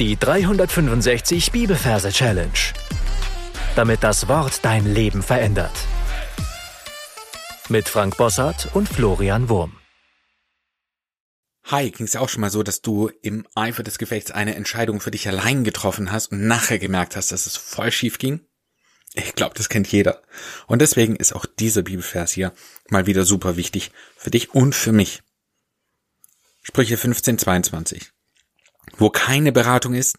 Die 365 Bibelverse Challenge. Damit das Wort dein Leben verändert. Mit Frank Bossart und Florian Wurm. Hi, ging es ja auch schon mal so, dass du im Eifer des Gefechts eine Entscheidung für dich allein getroffen hast und nachher gemerkt hast, dass es voll schief ging? Ich glaube, das kennt jeder. Und deswegen ist auch dieser Bibelvers hier mal wieder super wichtig für dich und für mich. Sprüche 15, 22. Wo keine Beratung ist,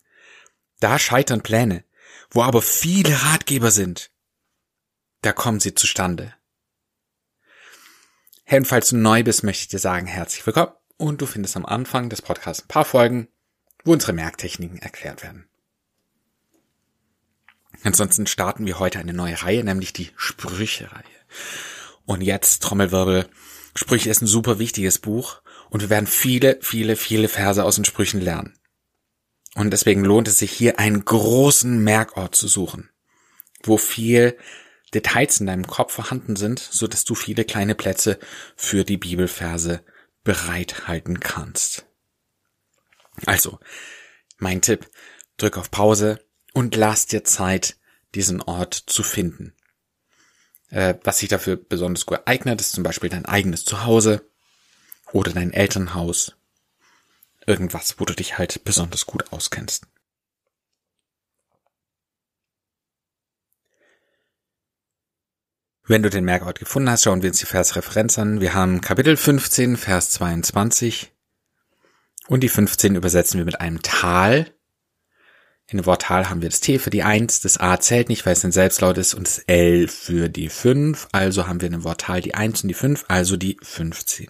da scheitern Pläne. Wo aber viele Ratgeber sind, da kommen sie zustande. Hey, und falls du neu bist, möchte ich dir sagen, herzlich willkommen. Und du findest am Anfang des Podcasts ein paar Folgen, wo unsere Merktechniken erklärt werden. Ansonsten starten wir heute eine neue Reihe, nämlich die Sprüche-Reihe. Und jetzt, Trommelwirbel, Sprüche ist ein super wichtiges Buch und wir werden viele, viele, viele Verse aus den Sprüchen lernen. Und deswegen lohnt es sich hier einen großen Merkort zu suchen, wo viel Details in deinem Kopf vorhanden sind, so dass du viele kleine Plätze für die Bibelverse bereithalten kannst. Also, mein Tipp, drück auf Pause und lass dir Zeit, diesen Ort zu finden. Äh, was sich dafür besonders gut eignet, ist zum Beispiel dein eigenes Zuhause oder dein Elternhaus irgendwas, wo du dich halt besonders gut auskennst. Wenn du den Merkort gefunden hast, schauen wir uns die Versreferenz an. Wir haben Kapitel 15, Vers 22. Und die 15 übersetzen wir mit einem Tal. In dem Wort Tal haben wir das T für die 1, das A zählt nicht, weil es ein Selbstlaut ist, und das L für die 5. Also haben wir in dem Wort Tal die 1 und die 5, also die 15.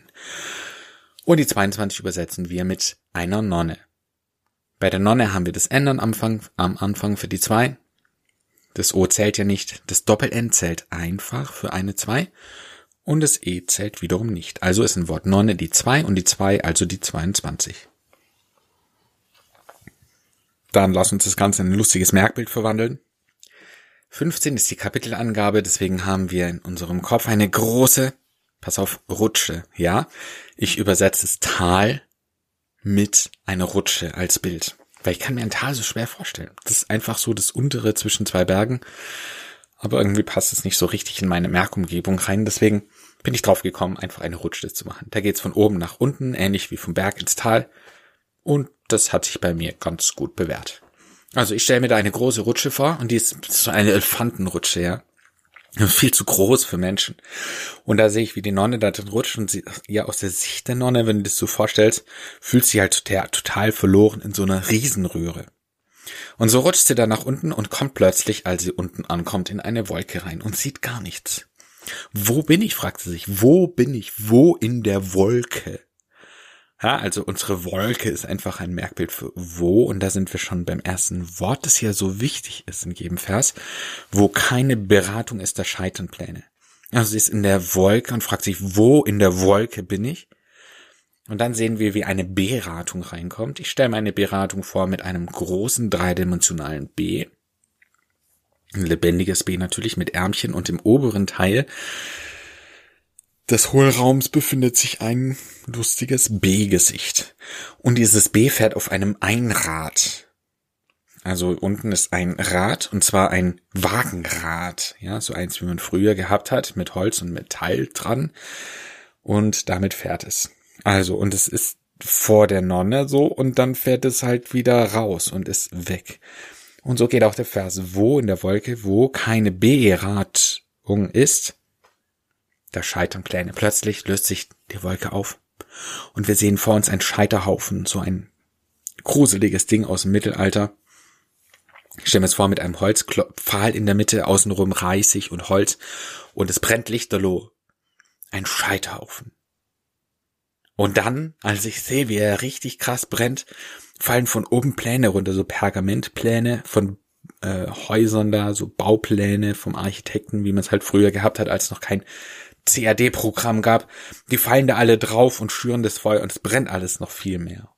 Und die 22 übersetzen wir mit einer Nonne. Bei der Nonne haben wir das N am Anfang, am Anfang für die 2. Das O zählt ja nicht. Das Doppel-N zählt einfach für eine 2. Und das E zählt wiederum nicht. Also ist ein Wort Nonne die 2 und die 2 also die 22. Dann lass uns das Ganze in ein lustiges Merkbild verwandeln. 15 ist die Kapitelangabe, deswegen haben wir in unserem Kopf eine große pass auf, Rutsche, ja. Ich übersetze das Tal mit einer Rutsche als Bild. Weil ich kann mir ein Tal so schwer vorstellen. Das ist einfach so das untere zwischen zwei Bergen. Aber irgendwie passt es nicht so richtig in meine Merkumgebung rein. Deswegen bin ich drauf gekommen, einfach eine Rutsche zu machen. Da geht's von oben nach unten, ähnlich wie vom Berg ins Tal. Und das hat sich bei mir ganz gut bewährt. Also ich stelle mir da eine große Rutsche vor und die ist so eine Elefantenrutsche, ja viel zu groß für Menschen. Und da sehe ich, wie die Nonne da drin rutscht und sie, ja, aus der Sicht der Nonne, wenn du das so vorstellst, fühlt sie halt total, verloren in so einer Riesenröhre. Und so rutscht sie dann nach unten und kommt plötzlich, als sie unten ankommt, in eine Wolke rein und sieht gar nichts. Wo bin ich, fragt sie sich. Wo bin ich? Wo in der Wolke? Ja, also unsere Wolke ist einfach ein Merkbild für wo, und da sind wir schon beim ersten Wort, das ja so wichtig ist in jedem Vers. Wo keine Beratung ist, da scheitern Pläne. Also sie ist in der Wolke und fragt sich, wo in der Wolke bin ich? Und dann sehen wir, wie eine Beratung reinkommt. Ich stelle mir eine Beratung vor mit einem großen dreidimensionalen B. Ein lebendiges B natürlich mit Ärmchen und im oberen Teil des Hohlraums befindet sich ein lustiges B-Gesicht. Und dieses B fährt auf einem Einrad. Also unten ist ein Rad und zwar ein Wagenrad. Ja, so eins, wie man früher gehabt hat, mit Holz und Metall dran. Und damit fährt es. Also, und es ist vor der Nonne so und dann fährt es halt wieder raus und ist weg. Und so geht auch der Vers, wo in der Wolke, wo keine Beratung ist, da scheitern Pläne. Plötzlich löst sich die Wolke auf und wir sehen vor uns ein Scheiterhaufen, so ein gruseliges Ding aus dem Mittelalter. Ich stelle mir es vor mit einem Holzpfahl in der Mitte, außenrum reißig und Holz und es brennt lichterloh. Ein Scheiterhaufen. Und dann, als ich sehe, wie er richtig krass brennt, fallen von oben Pläne runter, so Pergamentpläne von äh, Häusern da, so Baupläne vom Architekten, wie man es halt früher gehabt hat, als noch kein CAD-Programm gab, die fallen da alle drauf und schüren das Feuer und es brennt alles noch viel mehr.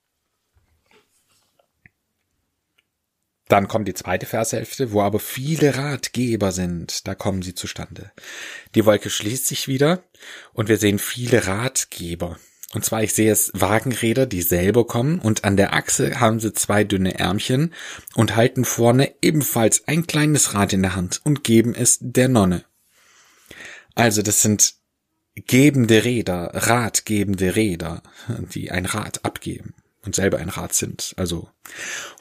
Dann kommt die zweite Vershälfte, wo aber viele Ratgeber sind. Da kommen sie zustande. Die Wolke schließt sich wieder und wir sehen viele Ratgeber. Und zwar, ich sehe es Wagenräder, die selber kommen und an der Achse haben sie zwei dünne Ärmchen und halten vorne ebenfalls ein kleines Rad in der Hand und geben es der Nonne. Also das sind gebende Räder, ratgebende Räder, die ein Rad abgeben und selber ein Rad sind. Also,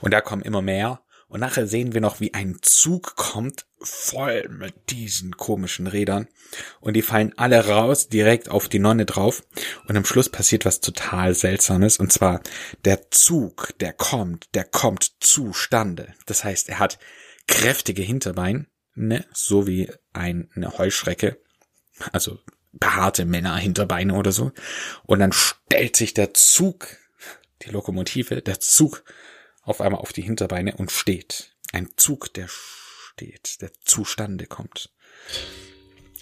und da kommen immer mehr. Und nachher sehen wir noch, wie ein Zug kommt, voll mit diesen komischen Rädern. Und die fallen alle raus, direkt auf die Nonne drauf. Und am Schluss passiert was total Seltsames. Und zwar, der Zug, der kommt, der kommt zustande. Das heißt, er hat kräftige Hinterbeine, ne? so wie eine Heuschrecke. Also behaarte Männer Hinterbeine oder so. Und dann stellt sich der Zug, die Lokomotive, der Zug auf einmal auf die Hinterbeine und steht. Ein Zug, der steht, der zustande kommt.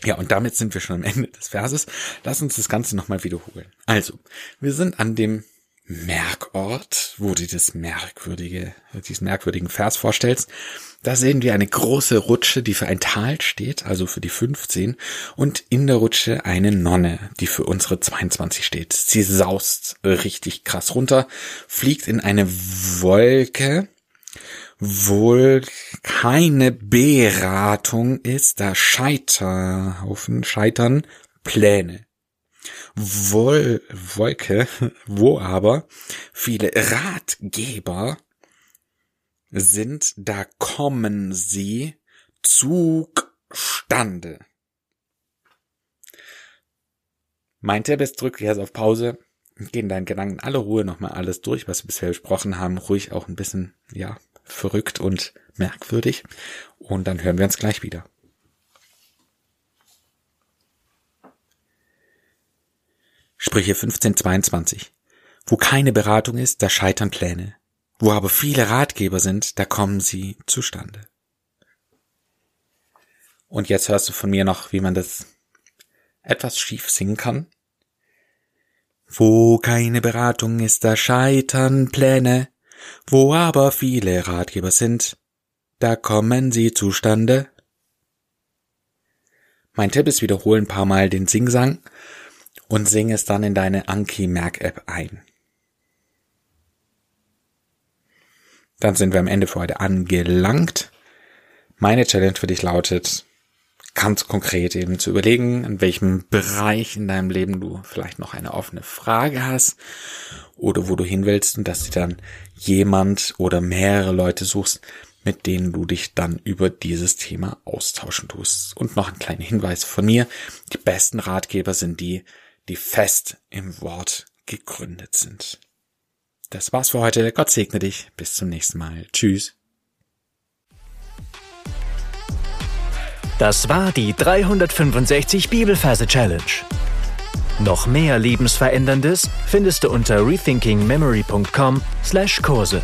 Ja, und damit sind wir schon am Ende des Verses. Lass uns das Ganze nochmal wiederholen. Also, wir sind an dem Merkort, wo du das merkwürdige, diesen merkwürdigen Vers vorstellst. Da sehen wir eine große Rutsche, die für ein Tal steht, also für die 15, und in der Rutsche eine Nonne, die für unsere 22 steht. Sie saust richtig krass runter, fliegt in eine Wolke, wohl keine Beratung ist, da Scheiterhaufen, Scheitern Pläne. Wol Wolke, wo aber viele Ratgeber sind, da kommen sie zustande. Meint er, bist drück jetzt auf Pause, gehen deinen Gedanken alle Ruhe nochmal alles durch, was wir bisher besprochen haben, ruhig auch ein bisschen, ja, verrückt und merkwürdig. Und dann hören wir uns gleich wieder. Sprüche 1522. Wo keine Beratung ist, da scheitern Pläne. Wo aber viele Ratgeber sind, da kommen sie zustande. Und jetzt hörst du von mir noch, wie man das etwas schief singen kann. Wo keine Beratung ist, da scheitern Pläne. Wo aber viele Ratgeber sind, da kommen sie zustande. Mein Tipp ist, wiederhole ein paar Mal den Singsang und sing es dann in deine Anki-Merk-App ein. Dann sind wir am Ende für heute angelangt. Meine Challenge für dich lautet, ganz konkret eben zu überlegen, in welchem Bereich in deinem Leben du vielleicht noch eine offene Frage hast oder wo du hin willst und dass du dann jemand oder mehrere Leute suchst, mit denen du dich dann über dieses Thema austauschen tust. Und noch ein kleiner Hinweis von mir. Die besten Ratgeber sind die, die fest im Wort gegründet sind. Das war's für heute. Gott segne dich. Bis zum nächsten Mal. Tschüss. Das war die 365 Bibelferse Challenge. Noch mehr Lebensveränderndes findest du unter rethinkingmemory.com/Kurse.